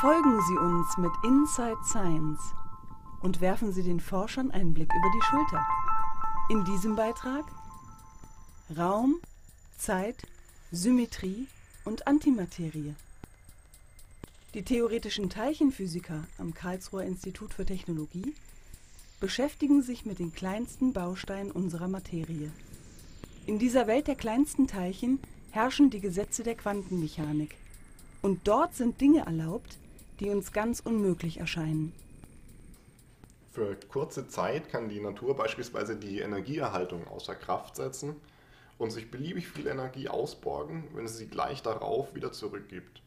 Folgen Sie uns mit Inside Science und werfen Sie den Forschern einen Blick über die Schulter. In diesem Beitrag Raum, Zeit, Symmetrie und Antimaterie. Die theoretischen Teilchenphysiker am Karlsruher Institut für Technologie beschäftigen sich mit den kleinsten Bausteinen unserer Materie. In dieser Welt der kleinsten Teilchen herrschen die Gesetze der Quantenmechanik. Und dort sind Dinge erlaubt, die uns ganz unmöglich erscheinen. Für kurze Zeit kann die Natur beispielsweise die Energieerhaltung außer Kraft setzen und sich beliebig viel Energie ausborgen, wenn sie sie gleich darauf wieder zurückgibt.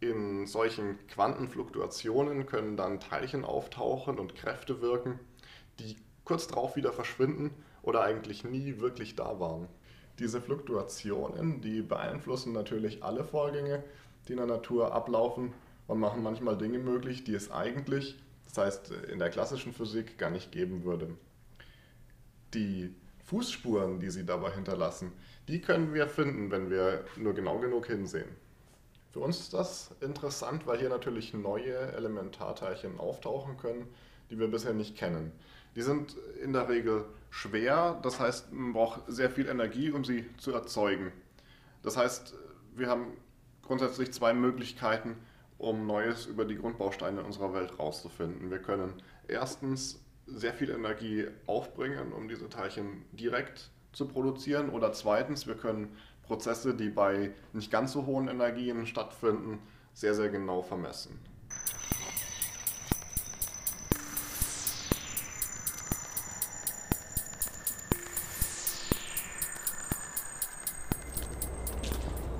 In solchen Quantenfluktuationen können dann Teilchen auftauchen und Kräfte wirken, die kurz darauf wieder verschwinden oder eigentlich nie wirklich da waren. Diese Fluktuationen, die beeinflussen natürlich alle Vorgänge, die in der Natur ablaufen und machen manchmal Dinge möglich, die es eigentlich, das heißt in der klassischen Physik, gar nicht geben würde. Die Fußspuren, die sie dabei hinterlassen, die können wir finden, wenn wir nur genau genug hinsehen. Für uns ist das interessant, weil hier natürlich neue Elementarteilchen auftauchen können, die wir bisher nicht kennen. Die sind in der Regel schwer, das heißt, man braucht sehr viel Energie, um sie zu erzeugen. Das heißt, wir haben grundsätzlich zwei Möglichkeiten, um Neues über die Grundbausteine unserer Welt rauszufinden. Wir können erstens sehr viel Energie aufbringen, um diese Teilchen direkt zu produzieren, oder zweitens, wir können Prozesse, die bei nicht ganz so hohen Energien stattfinden, sehr, sehr genau vermessen.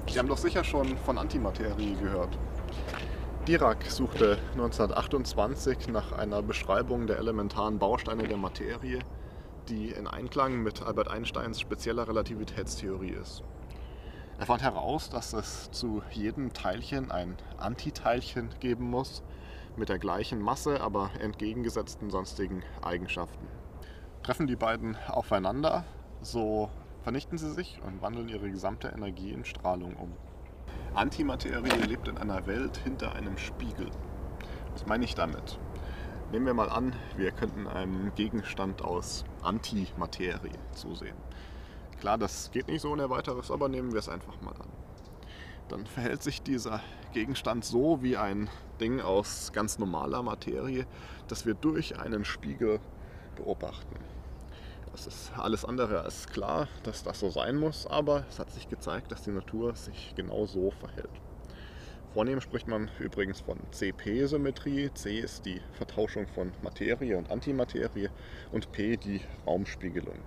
Sie haben doch sicher schon von Antimaterie gehört. Dirac suchte 1928 nach einer Beschreibung der elementaren Bausteine der Materie, die in Einklang mit Albert Einsteins spezieller Relativitätstheorie ist. Er fand heraus, dass es zu jedem Teilchen ein Antiteilchen geben muss, mit der gleichen Masse, aber entgegengesetzten sonstigen Eigenschaften. Treffen die beiden aufeinander, so vernichten sie sich und wandeln ihre gesamte Energie in Strahlung um. Antimaterie lebt in einer Welt hinter einem Spiegel. Was meine ich damit? Nehmen wir mal an, wir könnten einen Gegenstand aus Antimaterie zusehen. Klar, das geht nicht so ohne weiteres, aber nehmen wir es einfach mal an. Dann verhält sich dieser Gegenstand so wie ein Ding aus ganz normaler Materie, das wir durch einen Spiegel beobachten. Es ist alles andere als klar, dass das so sein muss, aber es hat sich gezeigt, dass die Natur sich genau so verhält. Vornehm spricht man übrigens von CP-Symmetrie. C ist die Vertauschung von Materie und Antimaterie und P die Raumspiegelung.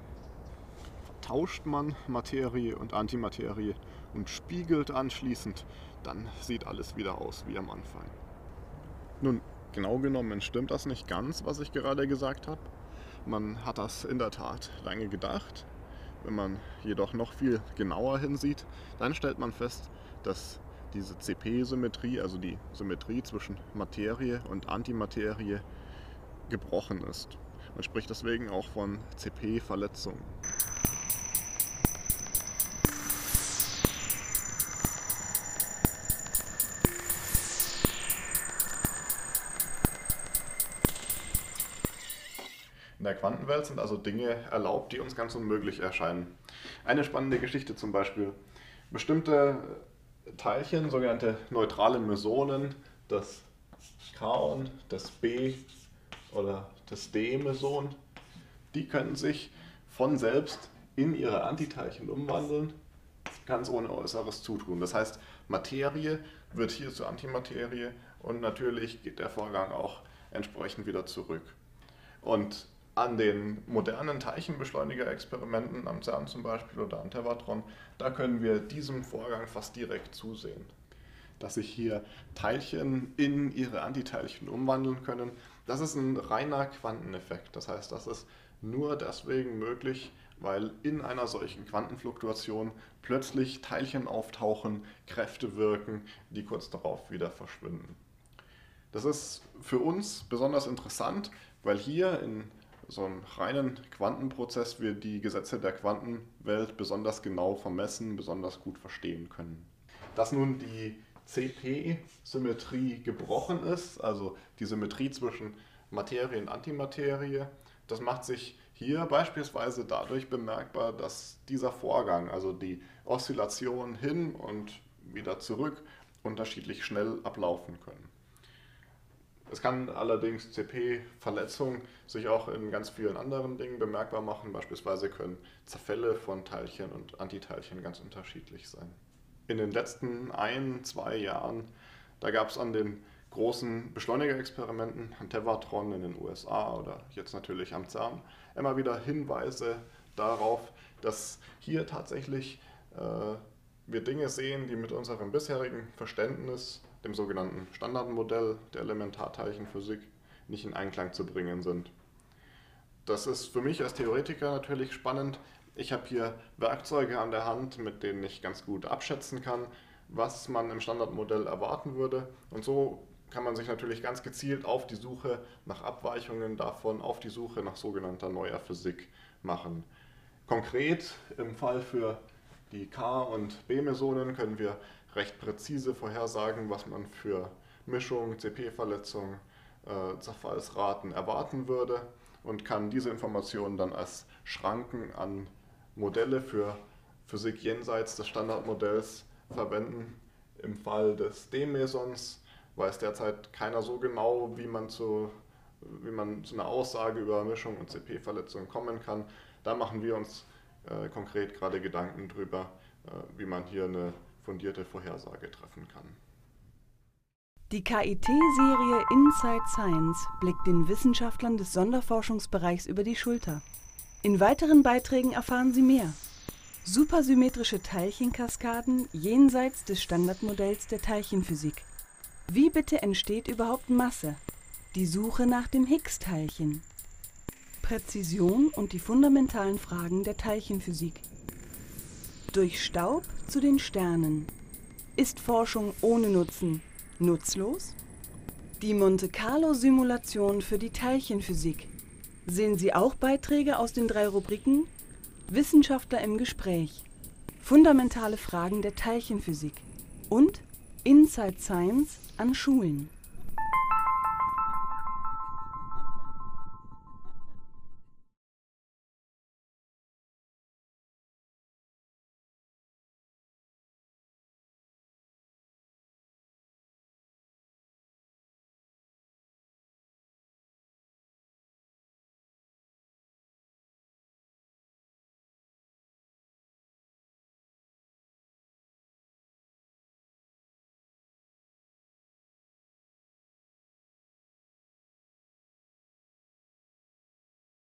Vertauscht man Materie und Antimaterie und spiegelt anschließend, dann sieht alles wieder aus wie am Anfang. Nun, genau genommen stimmt das nicht ganz, was ich gerade gesagt habe. Man hat das in der Tat lange gedacht. Wenn man jedoch noch viel genauer hinsieht, dann stellt man fest, dass diese CP-Symmetrie, also die Symmetrie zwischen Materie und Antimaterie, gebrochen ist. Man spricht deswegen auch von CP-Verletzungen. In der Quantenwelt sind also Dinge erlaubt, die uns ganz unmöglich erscheinen. Eine spannende Geschichte zum Beispiel. Bestimmte Teilchen, sogenannte neutrale Mesonen, das Kaon, das B oder das D-Meson, die können sich von selbst in ihre Antiteilchen umwandeln, ganz ohne äußeres Zutun. Das heißt, Materie wird hier zur Antimaterie und natürlich geht der Vorgang auch entsprechend wieder zurück. Und an den modernen Teilchenbeschleuniger-Experimenten am CERN zum Beispiel oder am Tevatron, da können wir diesem Vorgang fast direkt zusehen. Dass sich hier Teilchen in ihre Antiteilchen umwandeln können, das ist ein reiner Quanteneffekt. Das heißt, das ist nur deswegen möglich, weil in einer solchen Quantenfluktuation plötzlich Teilchen auftauchen, Kräfte wirken, die kurz darauf wieder verschwinden. Das ist für uns besonders interessant, weil hier in so einen reinen Quantenprozess wir die Gesetze der Quantenwelt besonders genau vermessen, besonders gut verstehen können. Dass nun die CP-Symmetrie gebrochen ist, also die Symmetrie zwischen Materie und Antimaterie. Das macht sich hier beispielsweise dadurch bemerkbar, dass dieser Vorgang, also die Oszillation hin und wieder zurück, unterschiedlich schnell ablaufen können. Es kann allerdings CP-Verletzungen sich auch in ganz vielen anderen Dingen bemerkbar machen. Beispielsweise können Zerfälle von Teilchen und Antiteilchen ganz unterschiedlich sein. In den letzten ein, zwei Jahren, da gab es an den großen Beschleunigerexperimenten, an Tevatron in den USA oder jetzt natürlich am CERN, immer wieder Hinweise darauf, dass hier tatsächlich äh, wir Dinge sehen, die mit unserem bisherigen Verständnis, dem sogenannten Standardmodell der Elementarteilchenphysik, nicht in Einklang zu bringen sind. Das ist für mich als Theoretiker natürlich spannend. Ich habe hier Werkzeuge an der Hand, mit denen ich ganz gut abschätzen kann, was man im Standardmodell erwarten würde. Und so kann man sich natürlich ganz gezielt auf die Suche nach Abweichungen davon, auf die Suche nach sogenannter neuer Physik machen. Konkret im Fall für die K- und B-Mesonen können wir recht präzise vorhersagen, was man für Mischung, CP-Verletzung, äh, Zerfallsraten erwarten würde und kann diese Informationen dann als Schranken an Modelle für Physik jenseits des Standardmodells verwenden. Im Fall des D-Mesons weiß derzeit keiner so genau, wie man zu, wie man zu einer Aussage über Mischung und CP-Verletzung kommen kann. Da machen wir uns äh, konkret gerade Gedanken darüber, äh, wie man hier eine fundierte Vorhersage treffen kann. Die KIT-Serie Inside Science blickt den Wissenschaftlern des Sonderforschungsbereichs über die Schulter. In weiteren Beiträgen erfahren Sie mehr. Supersymmetrische Teilchenkaskaden jenseits des Standardmodells der Teilchenphysik. Wie bitte entsteht überhaupt Masse? Die Suche nach dem Higgs-Teilchen. Präzision und die fundamentalen Fragen der Teilchenphysik. Durch Staub zu den Sternen. Ist Forschung ohne Nutzen nutzlos? Die Monte Carlo-Simulation für die Teilchenphysik. Sehen Sie auch Beiträge aus den drei Rubriken Wissenschaftler im Gespräch, fundamentale Fragen der Teilchenphysik und Inside Science an Schulen.